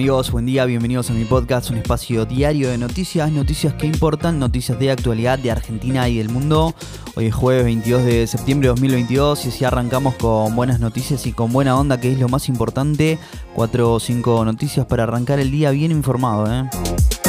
amigos, buen día, bienvenidos a mi podcast, un espacio diario de noticias, noticias que importan, noticias de actualidad de Argentina y del mundo. Hoy es jueves 22 de septiembre de 2022 y así arrancamos con buenas noticias y con buena onda, que es lo más importante. Cuatro o cinco noticias para arrancar el día bien informado. ¿eh?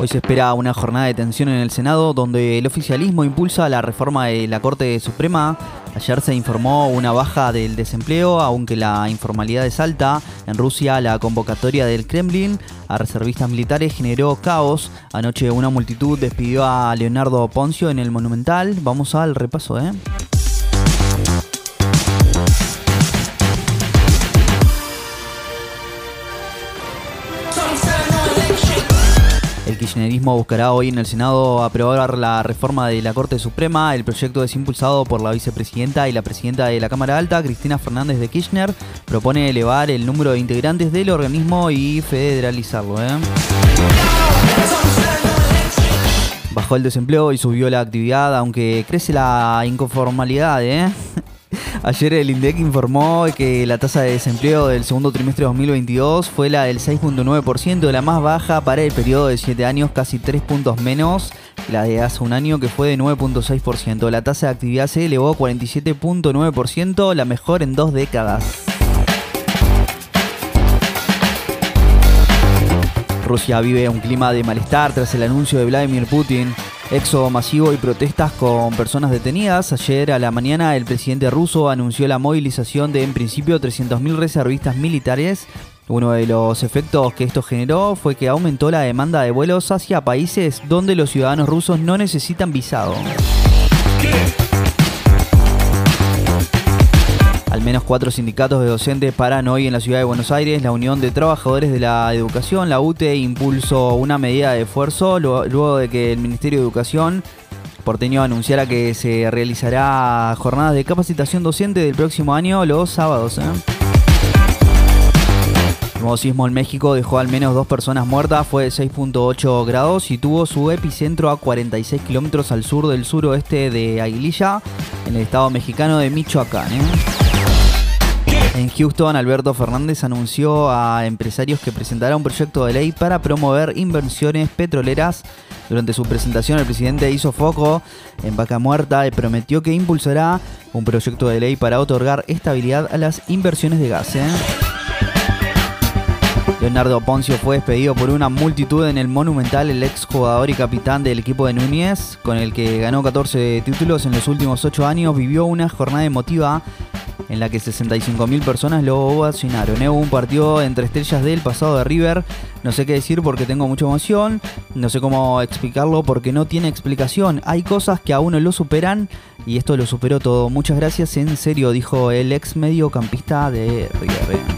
Hoy se espera una jornada de tensión en el Senado donde el oficialismo impulsa la reforma de la Corte Suprema. Ayer se informó una baja del desempleo, aunque la informalidad es alta. En Rusia la convocatoria del Kremlin a reservistas militares generó caos. Anoche una multitud despidió a Leonardo Poncio en el Monumental. Vamos al repaso, ¿eh? Kirchnerismo buscará hoy en el Senado aprobar la reforma de la Corte Suprema. El proyecto es impulsado por la vicepresidenta y la presidenta de la Cámara Alta, Cristina Fernández de Kirchner. Propone elevar el número de integrantes del organismo y federalizarlo. ¿eh? Bajó el desempleo y subió la actividad, aunque crece la inconformalidad. ¿eh? Ayer el INDEC informó que la tasa de desempleo del segundo trimestre de 2022 fue la del 6.9%, la más baja para el periodo de 7 años, casi 3 puntos menos la de hace un año que fue de 9.6%. La tasa de actividad se elevó a 47.9%, la mejor en dos décadas. Rusia vive un clima de malestar tras el anuncio de Vladimir Putin Éxodo masivo y protestas con personas detenidas. Ayer a la mañana el presidente ruso anunció la movilización de en principio 300.000 reservistas militares. Uno de los efectos que esto generó fue que aumentó la demanda de vuelos hacia países donde los ciudadanos rusos no necesitan visado. Al menos cuatro sindicatos de docentes paran hoy en la ciudad de Buenos Aires. La Unión de Trabajadores de la Educación, la UTE, impulsó una medida de esfuerzo luego de que el Ministerio de Educación porteño anunciara que se realizará jornadas de capacitación docente del próximo año los sábados. ¿eh? El nuevo sismo en México dejó al menos dos personas muertas, fue de 6.8 grados y tuvo su epicentro a 46 kilómetros al sur del suroeste de Aguililla, en el estado mexicano de Michoacán. ¿eh? En Houston, Alberto Fernández anunció a empresarios que presentará un proyecto de ley para promover inversiones petroleras. Durante su presentación, el presidente hizo foco en Vaca Muerta y prometió que impulsará un proyecto de ley para otorgar estabilidad a las inversiones de gas. ¿eh? Leonardo Poncio fue despedido por una multitud en el Monumental, el ex jugador y capitán del equipo de Núñez, con el que ganó 14 títulos en los últimos 8 años, vivió una jornada emotiva en la que 65.000 personas lo ovacionaron. Hubo un partido entre estrellas del pasado de River. No sé qué decir porque tengo mucha emoción. No sé cómo explicarlo porque no tiene explicación. Hay cosas que a uno lo superan y esto lo superó todo. Muchas gracias, en serio, dijo el ex mediocampista de River.